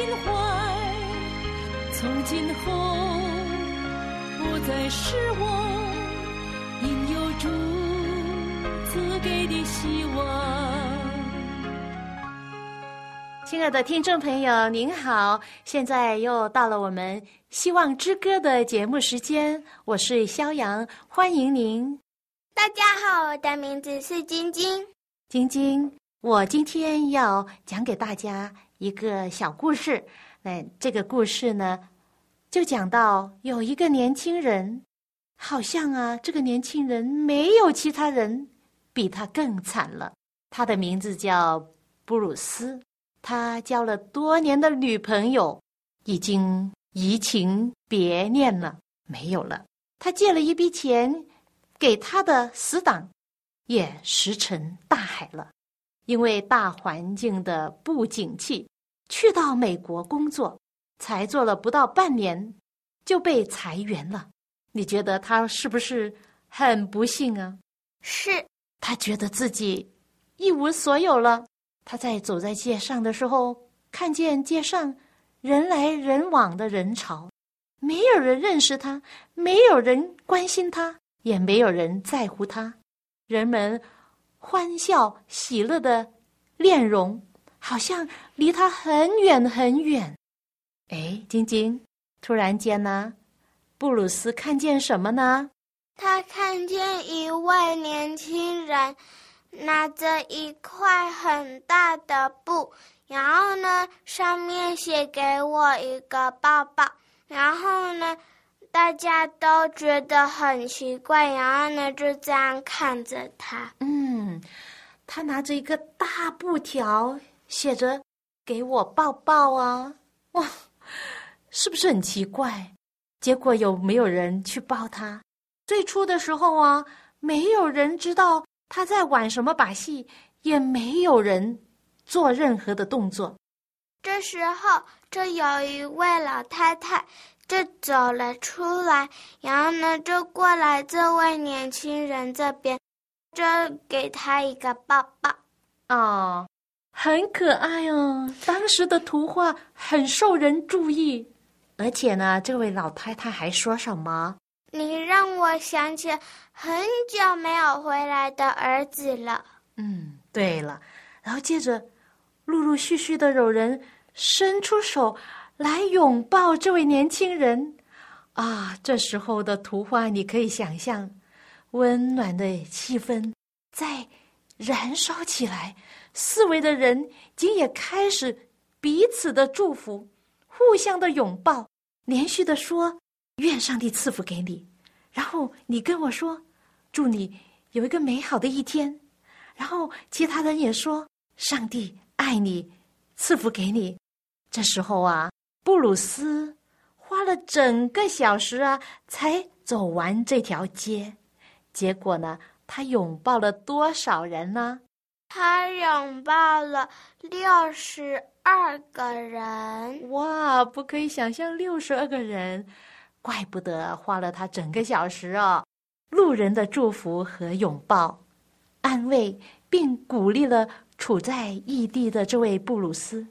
心怀，从今后不再是我应有主赐给的希望。亲爱的听众朋友，您好，现在又到了我们《希望之歌》的节目时间，我是肖阳，欢迎您。大家好，我的名字是晶晶，晶晶。我今天要讲给大家一个小故事。那这个故事呢，就讲到有一个年轻人，好像啊，这个年轻人没有其他人比他更惨了。他的名字叫布鲁斯，他交了多年的女朋友已经移情别恋了，没有了。他借了一笔钱给他的死党，也石沉大海了。因为大环境的不景气，去到美国工作，才做了不到半年，就被裁员了。你觉得他是不是很不幸啊？是，他觉得自己一无所有了。他在走在街上的时候，看见街上人来人往的人潮，没有人认识他，没有人关心他，也没有人在乎他，人们。欢笑喜乐的面容，好像离他很远很远。哎，晶晶，突然间呢，布鲁斯看见什么呢？他看见一位年轻人拿着一块很大的布，然后呢，上面写“给我一个抱抱”，然后呢。大家都觉得很奇怪，然后呢，就这样看着他。嗯，他拿着一个大布条，写着“给我抱抱啊！” 哇，是不是很奇怪？结果有没有人去抱他？最初的时候啊，没有人知道他在玩什么把戏，也没有人做任何的动作。这时候，这有一位老太太。就走了出来，然后呢，就过来这位年轻人这边，就给他一个抱抱。哦，很可爱哦。当时的图画很受人注意，而且呢，这位老太太还说什么？你让我想起很久没有回来的儿子了。嗯，对了。然后接着，陆陆续续的有人伸出手。来拥抱这位年轻人，啊！这时候的图画你可以想象，温暖的气氛在燃烧起来，四围的人竟也开始彼此的祝福，互相的拥抱，连续的说：“愿上帝赐福给你。”然后你跟我说：“祝你有一个美好的一天。”然后其他人也说：“上帝爱你，赐福给你。”这时候啊。布鲁斯花了整个小时啊，才走完这条街。结果呢，他拥抱了多少人呢？他拥抱了六十二个人。哇，不可以想象六十二个人，怪不得花了他整个小时哦。路人的祝福和拥抱，安慰并鼓励了处在异地的这位布鲁斯。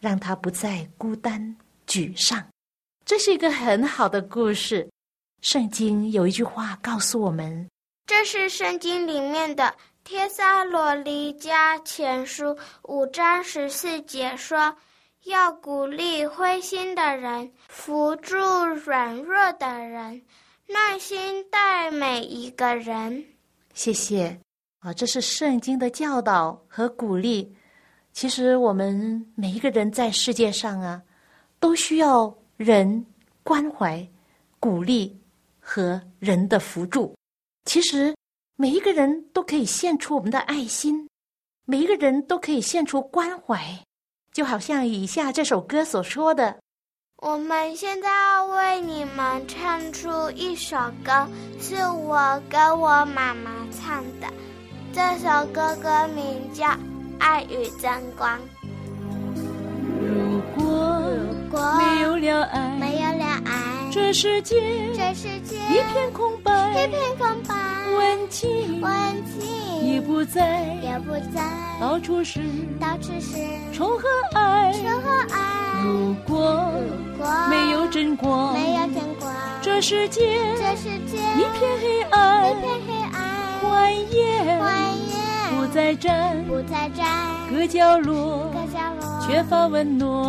让他不再孤单沮丧，这是一个很好的故事。圣经有一句话告诉我们，这是圣经里面的《帖撒罗尼迦前书》五章十四节说：“要鼓励灰心的人，扶助软弱的人，耐心待每一个人。”谢谢啊，这是圣经的教导和鼓励。其实我们每一个人在世界上啊，都需要人关怀、鼓励和人的扶助。其实每一个人都可以献出我们的爱心，每一个人都可以献出关怀，就好像以下这首歌所说的。我们现在要为你们唱出一首歌，是我跟我妈妈唱的。这首歌歌名叫《爱与争光》。如果没有了爱，没有了爱，这世界这世界一片空白，一片空白，温情温情也不在，也不在，到处是到处是仇和爱，仇和爱。如果没有真光，没有真光，这世界这世界一片黑暗，一片黑暗，蜿蜒蜿蜒，不再站，不再站，各角落，各角落，缺乏温暖，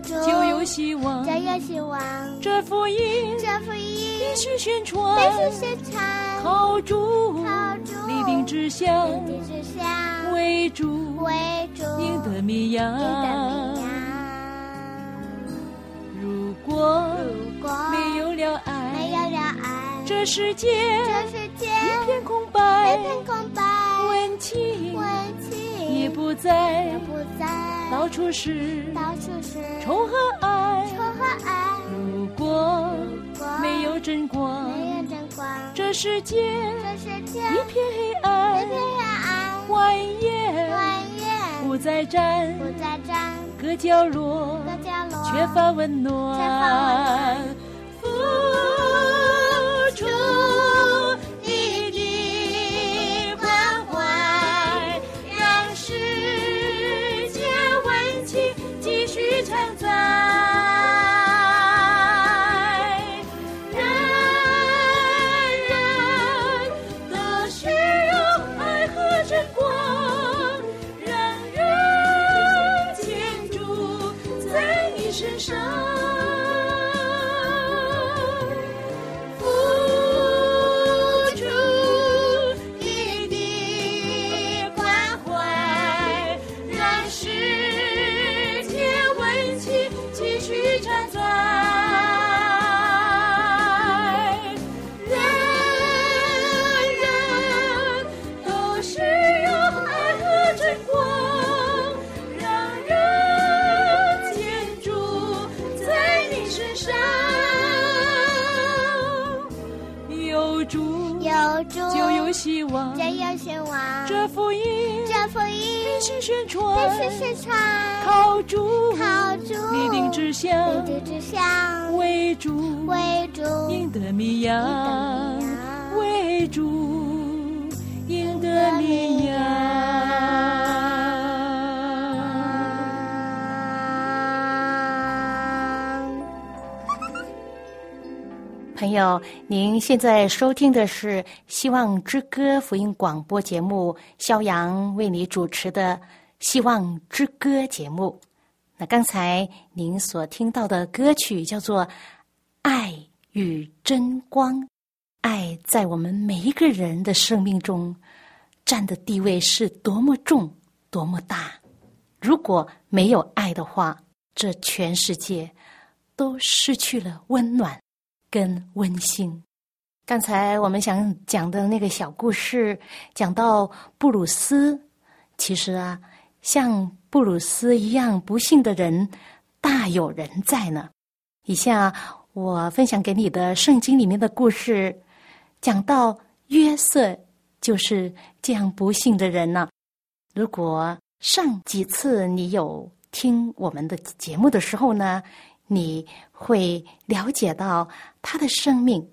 就有希望就。有希望。这福音这福音必须宣传，必须宣传，靠主靠主立定志向，立志向，为主为主赢得名扬。赢得名扬。如果如果没有了爱，没有了爱，这世界这世界一片空白，一片空白，温情温情也不在也，不在，到处是到处是仇和爱。仇和爱。如果没有真光，没有真光，这世界这世界一片黑暗一，片黑暗，不再站，不再站，各角落各角落缺乏温暖，缺乏温暖付出主有主就有希望，就有希望。这福音这福音必须宣传，必须宣传，靠主靠主立定志向，立定志向，为主为主赢得米扬为主赢得米扬。朋友，您现在收听的是《希望之歌》福音广播节目，肖阳为你主持的《希望之歌》节目。那刚才您所听到的歌曲叫做《爱与真光》，爱在我们每一个人的生命中占的地位是多么重、多么大。如果没有爱的话，这全世界都失去了温暖跟温馨。刚才我们想讲的那个小故事，讲到布鲁斯，其实啊，像布鲁斯一样不幸的人大有人在呢。以下我分享给你的圣经里面的故事，讲到约瑟就是这样不幸的人呢。如果上几次你有听我们的节目的时候呢，你会了解到他的生命，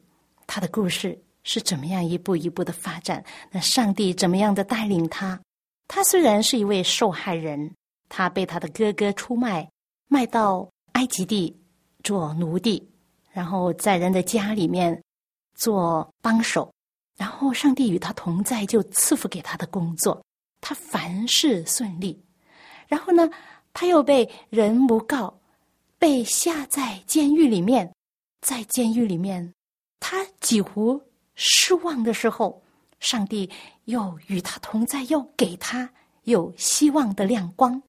他的故事是怎么样一步一步的发展。那上帝怎么样的带领他？他虽然是一位受害人，他被他的哥哥出卖，卖到埃及地做奴隶，然后在人的家里面做帮手，然后上帝与他同在，就赐福给他的工作，他凡事顺利。然后呢，他又被人诬告，被下在监狱里面，在监狱里面，他几乎失望的时候，上帝又与他同在，又给他有希望的亮光。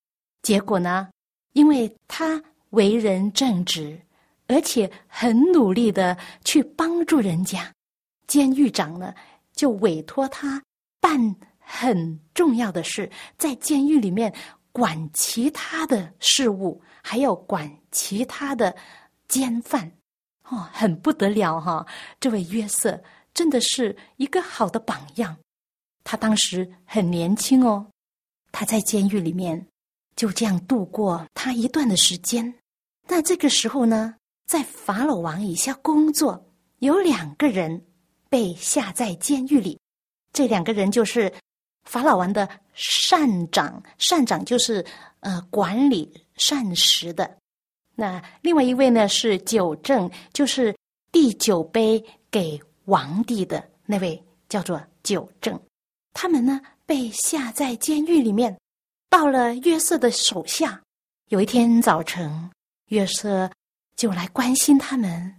结果呢，因为他为人正直，而且很努力的去帮助人家，监狱长呢就委托他办很重要的事，在监狱里面。管其他的事物，还要管其他的奸犯，哦，很不得了哈！这位约瑟真的是一个好的榜样。他当时很年轻哦，他在监狱里面就这样度过他一段的时间。那这个时候呢，在法老王以下工作有两个人被下在监狱里，这两个人就是。法老王的善长，善长就是呃管理膳食的。那另外一位呢是九正，就是递酒杯给王帝的那位，叫做九正。他们呢被下在监狱里面，到了约瑟的手下。有一天早晨，约瑟就来关心他们，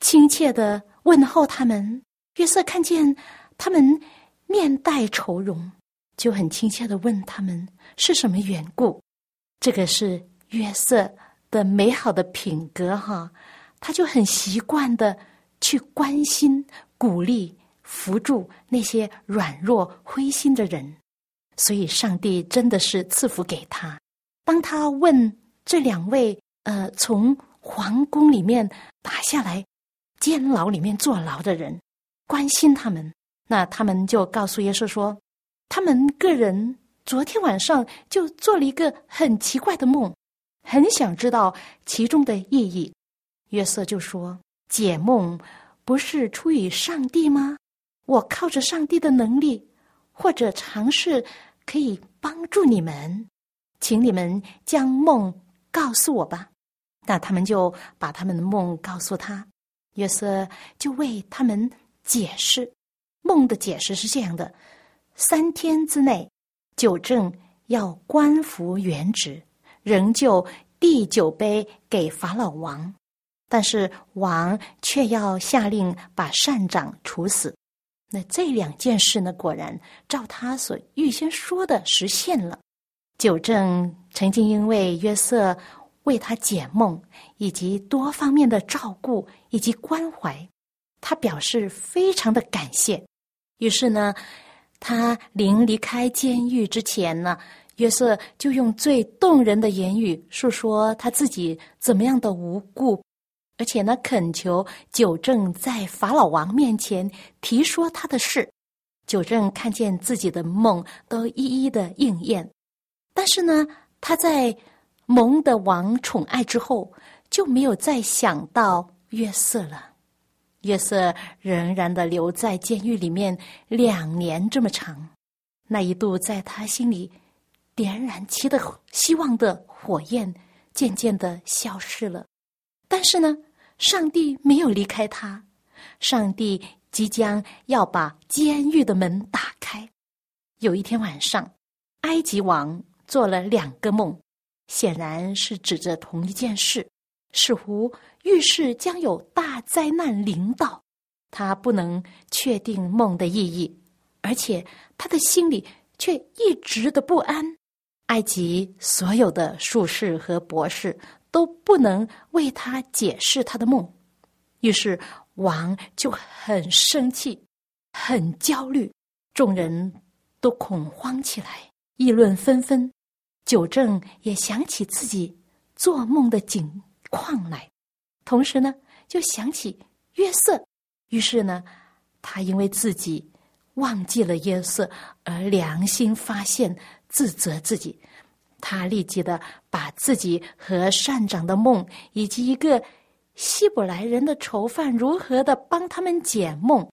亲切的问候他们。约瑟看见他们。面带愁容，就很亲切的问他们是什么缘故。这个是约瑟的美好的品格哈，他就很习惯的去关心、鼓励、扶助那些软弱、灰心的人。所以，上帝真的是赐福给他。当他问这两位呃从皇宫里面打下来监牢里面坐牢的人，关心他们。那他们就告诉耶稣说，他们个人昨天晚上就做了一个很奇怪的梦，很想知道其中的意义。约瑟就说：“解梦不是出于上帝吗？我靠着上帝的能力，或者尝试可以帮助你们，请你们将梦告诉我吧。”那他们就把他们的梦告诉他，约瑟就为他们解释。梦的解释是这样的：三天之内，九正要官复原职，仍旧递酒杯给法老王，但是王却要下令把善长处死。那这两件事呢，果然照他所预先说的实现了。九正曾经因为约瑟为他解梦，以及多方面的照顾以及关怀，他表示非常的感谢。于是呢，他临离开监狱之前呢，约瑟就用最动人的言语述说他自己怎么样的无辜，而且呢，恳求九正在法老王面前提说他的事。九正看见自己的梦都一一的应验，但是呢，他在蒙的王宠爱之后，就没有再想到约瑟了。约瑟仍然的留在监狱里面两年这么长，那一度在他心里点燃起的希望的火焰渐渐的消失了。但是呢，上帝没有离开他，上帝即将要把监狱的门打开。有一天晚上，埃及王做了两个梦，显然是指着同一件事。似乎预示将有大灾难临到，他不能确定梦的意义，而且他的心里却一直的不安。埃及所有的术士和博士都不能为他解释他的梦，于是王就很生气，很焦虑，众人都恐慌起来，议论纷纷。九正也想起自己做梦的景。矿来，同时呢，就想起约瑟，于是呢，他因为自己忘记了约瑟而良心发现，自责自己。他立即的把自己和善长的梦，以及一个希伯来人的囚犯如何的帮他们解梦，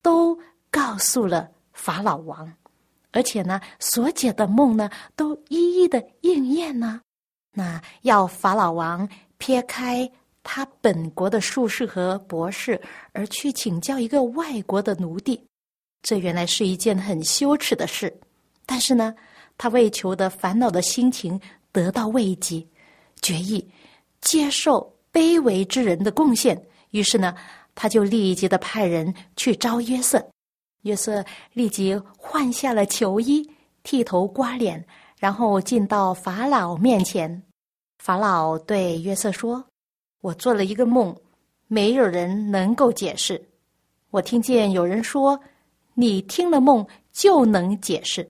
都告诉了法老王，而且呢，所解的梦呢，都一一的应验呢。那要法老王。撇开他本国的术士和博士，而去请教一个外国的奴隶，这原来是一件很羞耻的事。但是呢，他为求的烦恼的心情得到慰藉，决意接受卑微之人的贡献。于是呢，他就立即的派人去招约瑟。约瑟立即换下了囚衣，剃头刮脸，然后进到法老面前。法老对约瑟说：“我做了一个梦，没有人能够解释。我听见有人说，你听了梦就能解释。”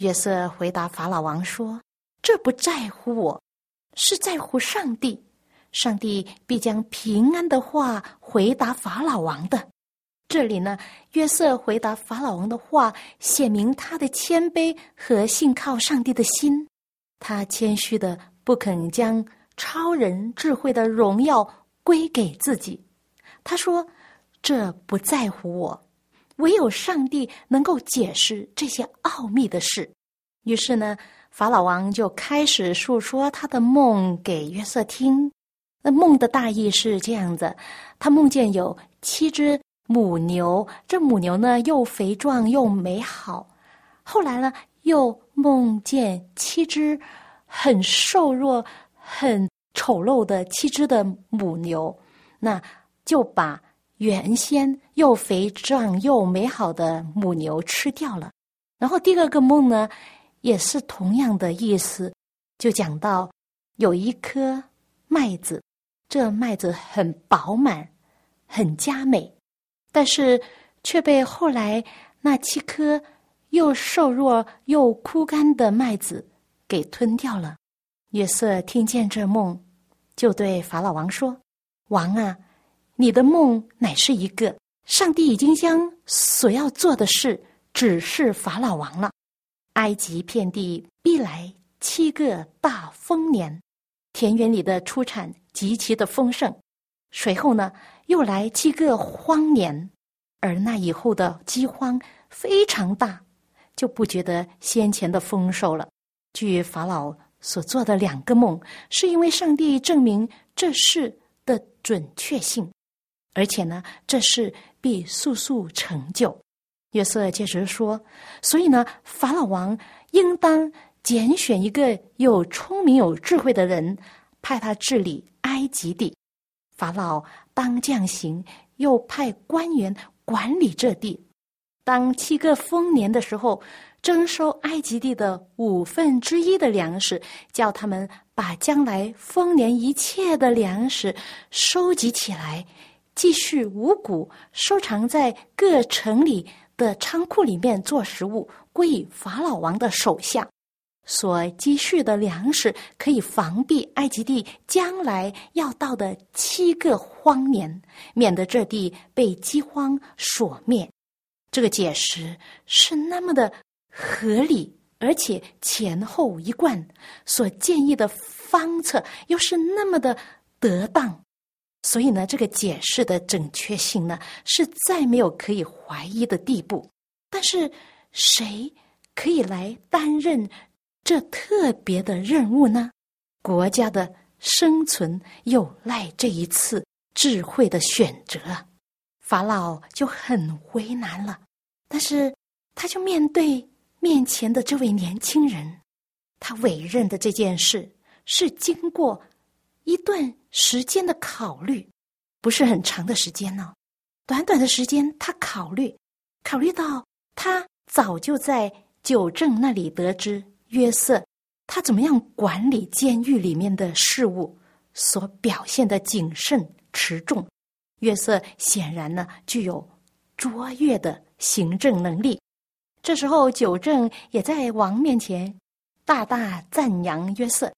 约瑟回答法老王说：“这不在乎我，是在乎上帝。上帝必将平安的话回答法老王的。”这里呢，约瑟回答法老王的话，显明他的谦卑和信靠上帝的心。他谦虚的不肯将超人智慧的荣耀归给自己。他说：“这不在乎我，唯有上帝能够解释这些奥秘的事。”于是呢，法老王就开始述说他的梦给约瑟听。那梦的大意是这样子：他梦见有七只。母牛，这母牛呢又肥壮又美好。后来呢，又梦见七只很瘦弱、很丑陋的七只的母牛，那就把原先又肥壮又美好的母牛吃掉了。然后第二个梦呢，也是同样的意思，就讲到有一颗麦子，这麦子很饱满，很佳美。但是却被后来那七颗又瘦弱又枯干的麦子给吞掉了。约瑟听见这梦，就对法老王说：“王啊，你的梦乃是一个，上帝已经将所要做的事指示法老王了。埃及遍地必来七个大丰年，田园里的出产极其的丰盛。随后呢？”又来七个荒年，而那以后的饥荒非常大，就不觉得先前的丰收了。据法老所做的两个梦，是因为上帝证明这事的准确性，而且呢，这事必速速成就。约瑟接着说：“所以呢，法老王应当拣选一个有聪明有智慧的人，派他治理埃及地。”法老当降行，又派官员管理这地。当七个丰年的时候，征收埃及地的五分之一的粮食，叫他们把将来丰年一切的粮食收集起来，继续五谷收藏在各城里的仓库里面做食物，归法老王的手下。所积蓄的粮食可以防避埃及地将来要到的七个荒年，免得这地被饥荒所灭。这个解释是那么的合理，而且前后一贯，所建议的方策又是那么的得当，所以呢，这个解释的准确性呢，是再没有可以怀疑的地步。但是，谁可以来担任？这特别的任务呢，国家的生存有赖这一次智慧的选择，法老就很为难了。但是，他就面对面前的这位年轻人，他委任的这件事是经过一段时间的考虑，不是很长的时间呢。短短的时间，他考虑，考虑到他早就在九正那里得知。约瑟，他怎么样管理监狱里面的事务？所表现的谨慎持重，约瑟显然呢具有卓越的行政能力。这时候，九正也在王面前大大赞扬约瑟。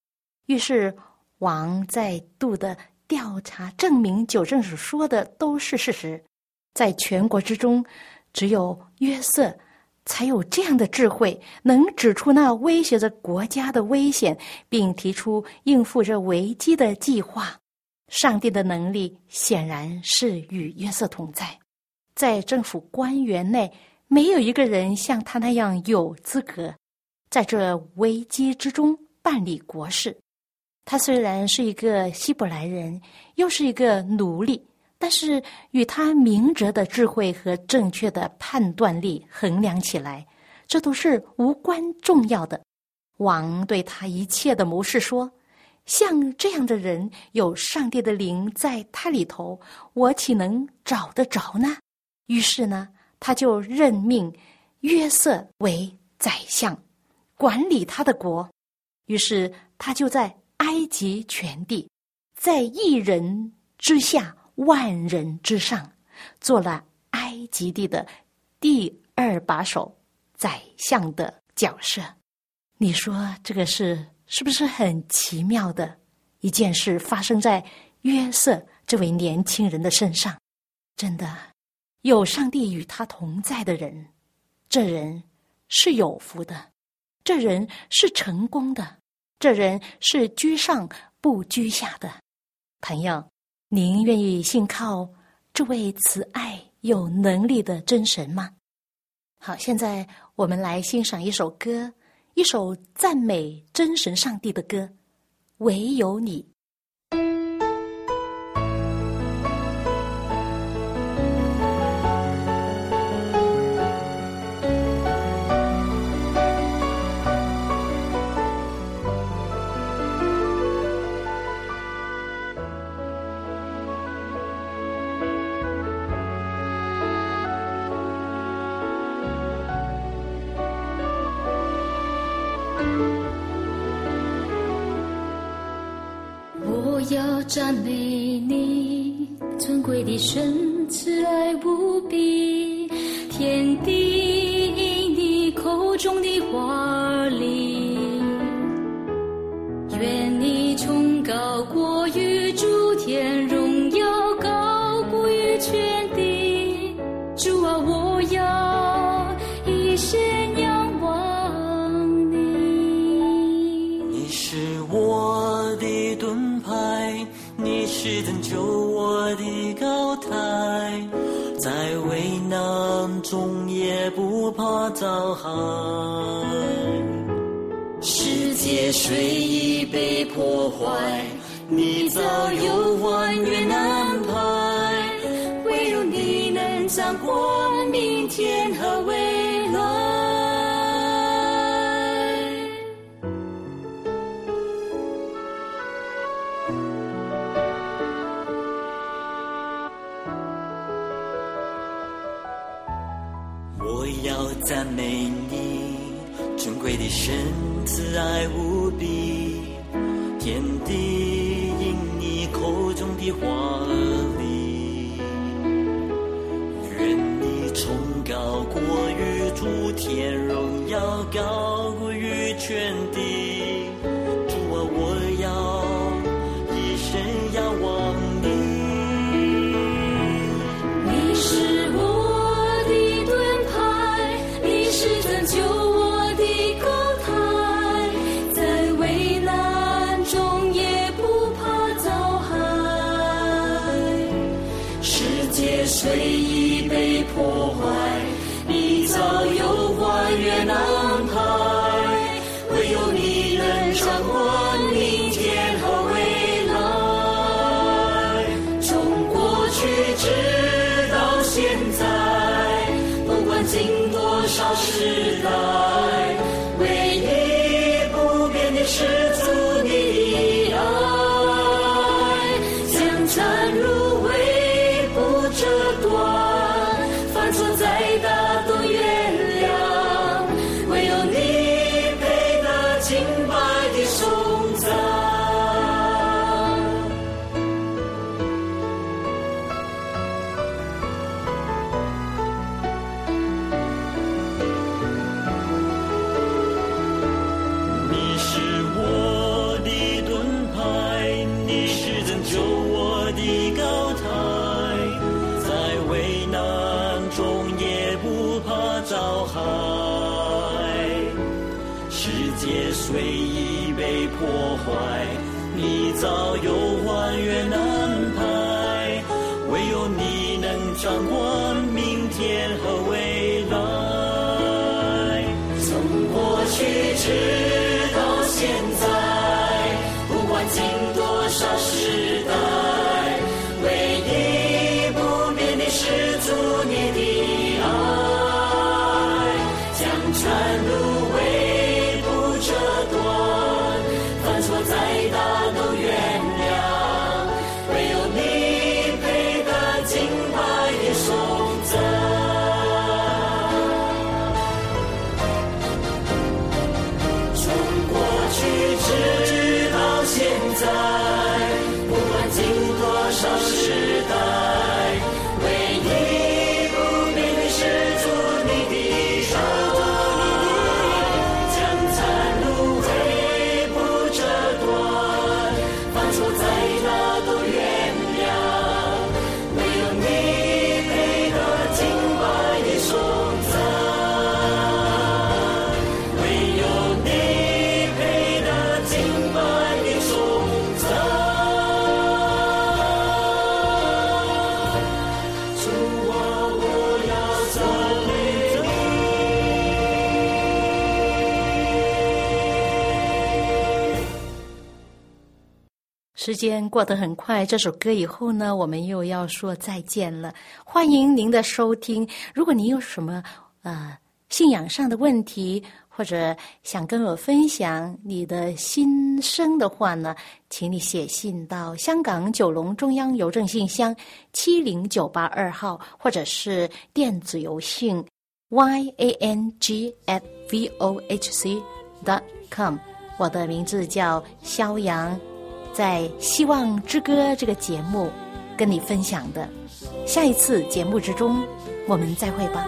于是，王再度的调查，证明九正所说的都是事实。在全国之中，只有约瑟。才有这样的智慧，能指出那威胁着国家的危险，并提出应付这危机的计划。上帝的能力显然是与约瑟同在，在政府官员内，没有一个人像他那样有资格在这危机之中办理国事。他虽然是一个希伯来人，又是一个奴隶，但是与他明哲的智慧和正确的判断力衡量起来，这都是无关重要的。王对他一切的谋士说：“像这样的人，有上帝的灵在他里头，我岂能找得着呢？”于是呢，他就任命约瑟为宰相，管理他的国。于是他就在埃及全地，在一人之下。万人之上，做了埃及地的第二把手宰相的角色。你说这个事是不是很奇妙的一件事？发生在约瑟这位年轻人的身上，真的有上帝与他同在的人，这人是有福的，这人是成功的，这人是居上不居下的，朋友。您愿意信靠这位慈爱有能力的真神吗？好，现在我们来欣赏一首歌，一首赞美真神上帝的歌，《唯有你》。尊贵的神，慈爱无比，天地因你口中的话里，愿你崇高过于诸天，荣耀高过于全地，主啊，我要一生仰望你。你是我的盾牌。你是拯救早海。世界虽已被破坏，你早有万远安排，唯有你能掌管明天和未来。赞美你，尊贵的神，慈爱无比，天地因你口中的话。被破坏你早有花月那早有时间过得很快，这首歌以后呢，我们又要说再见了。欢迎您的收听。如果您有什么呃信仰上的问题，或者想跟我分享你的心声的话呢，请你写信到香港九龙中央邮政信箱七零九八二号，或者是电子邮信 y a n g f v o h c dot com。我的名字叫肖阳。在《希望之歌》这个节目跟你分享的。下一次节目之中，我们再会吧。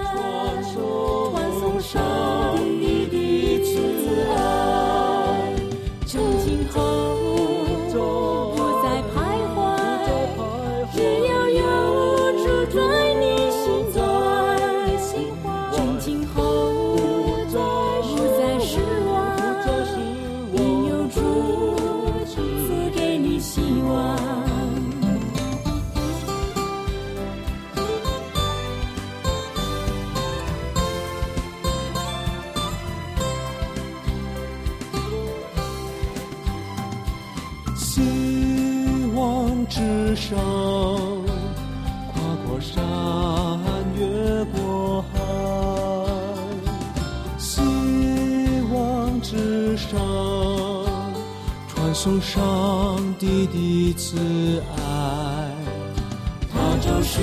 帝的慈爱。它就是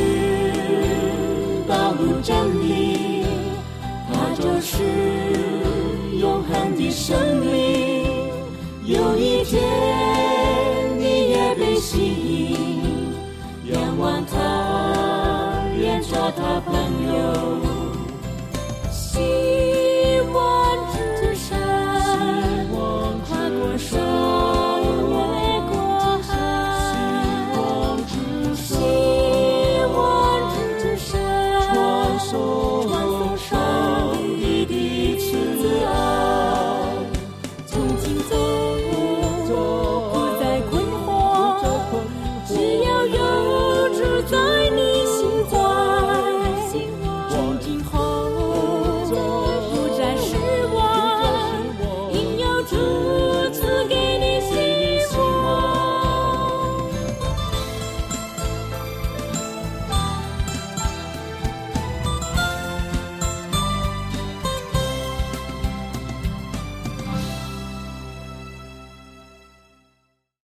道路真理，它就是永恒的生命。有一天你也被吸引，仰望他，愿做他朋友。